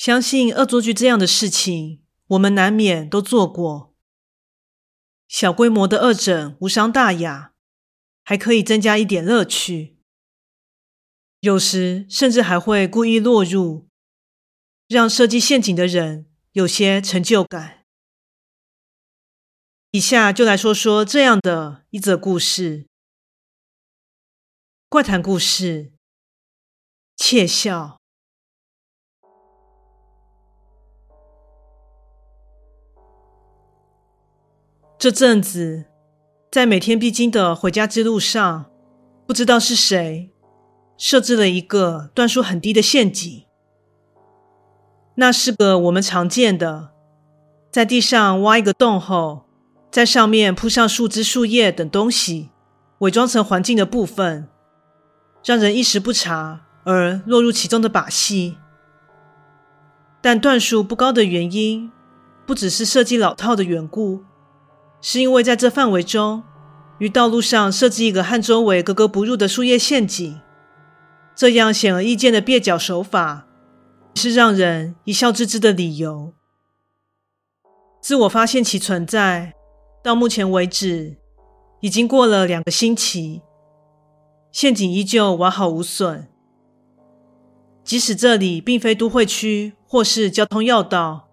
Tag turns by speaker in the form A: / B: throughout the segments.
A: 相信恶作剧这样的事情，我们难免都做过。小规模的恶整无伤大雅，还可以增加一点乐趣。有时甚至还会故意落入，让设计陷阱的人有些成就感。以下就来说说这样的一则故事：怪谈故事，窃笑。这阵子，在每天必经的回家之路上，不知道是谁设置了一个段数很低的陷阱。那是个我们常见的，在地上挖一个洞后，在上面铺上树枝、树叶等东西，伪装成环境的部分，让人一时不察而落入其中的把戏。但段数不高的原因，不只是设计老套的缘故。是因为在这范围中，于道路上设置一个和周围格格不入的树叶陷阱，这样显而易见的蹩脚手法，是让人一笑置之的理由。自我发现其存在到目前为止，已经过了两个星期，陷阱依旧完好无损。即使这里并非都会区或是交通要道，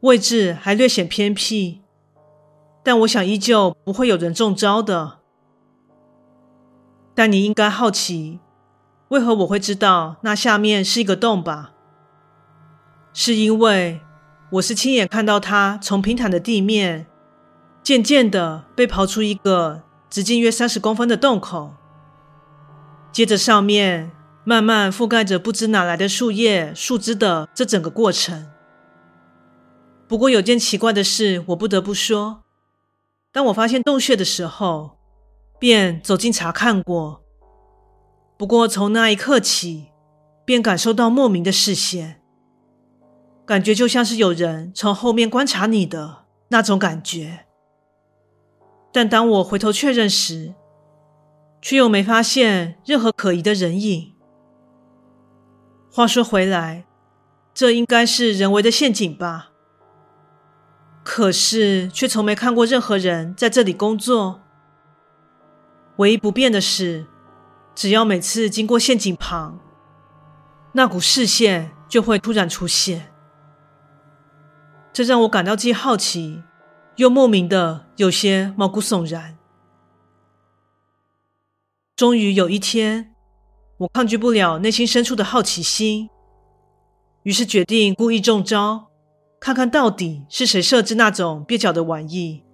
A: 位置还略显偏僻。但我想，依旧不会有人中招的。但你应该好奇，为何我会知道那下面是一个洞吧？是因为我是亲眼看到它从平坦的地面，渐渐的被刨出一个直径约三十公分的洞口，接着上面慢慢覆盖着不知哪来的树叶、树枝的这整个过程。不过有件奇怪的事，我不得不说。当我发现洞穴的时候，便走近查看过。不过从那一刻起，便感受到莫名的视线，感觉就像是有人从后面观察你的那种感觉。但当我回头确认时，却又没发现任何可疑的人影。话说回来，这应该是人为的陷阱吧？可是，却从没看过任何人在这里工作。唯一不变的是，只要每次经过陷阱旁，那股视线就会突然出现。这让我感到既好奇，又莫名的有些毛骨悚然。终于有一天，我抗拒不了内心深处的好奇心，于是决定故意中招。看看到底是谁设置那种蹩脚的玩意。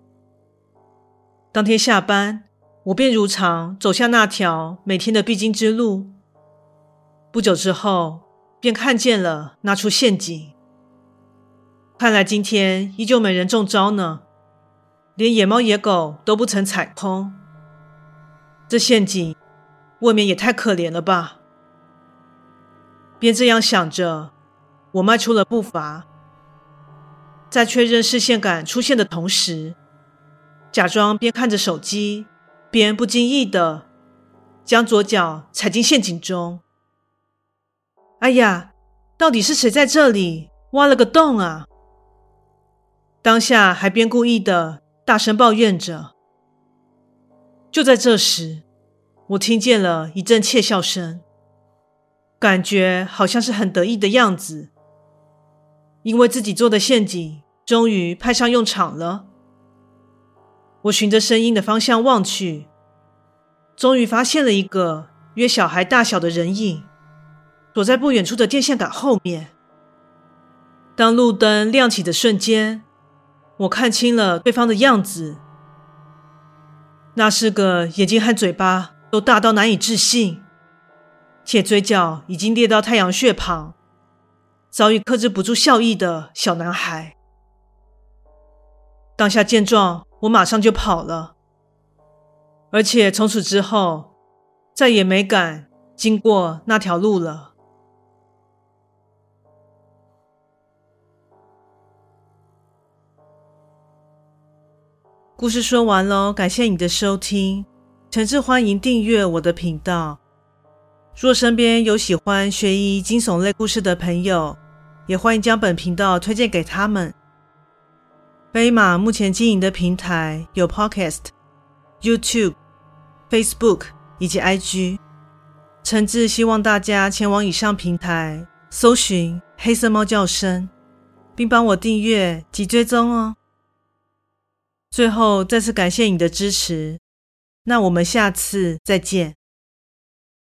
A: 当天下班，我便如常走下那条每天的必经之路。不久之后，便看见了那处陷阱。看来今天依旧没人中招呢，连野猫野狗都不曾踩空。这陷阱未免也太可怜了吧？便这样想着，我迈出了步伐。在确认视线感出现的同时，假装边看着手机，边不经意的将左脚踩进陷阱中。哎呀，到底是谁在这里挖了个洞啊？当下还边故意的大声抱怨着。就在这时，我听见了一阵窃笑声，感觉好像是很得意的样子。因为自己做的陷阱终于派上用场了，我循着声音的方向望去，终于发现了一个约小孩大小的人影，躲在不远处的电线杆后面。当路灯亮起的瞬间，我看清了对方的样子，那是个眼睛和嘴巴都大到难以置信，且嘴角已经裂到太阳穴旁，早已克制不住笑意的小男孩。当下见状，我马上就跑了，而且从此之后再也没敢经过那条路了。故事说完喽，感谢你的收听，诚挚欢迎订阅我的频道。若身边有喜欢悬疑惊悚类故事的朋友，也欢迎将本频道推荐给他们。飞马目前经营的平台有 Podcast、YouTube、Facebook 以及 IG，诚挚希望大家前往以上平台搜寻“黑色猫叫声”，并帮我订阅及追踪哦。最后再次感谢你的支持，那我们下次再见。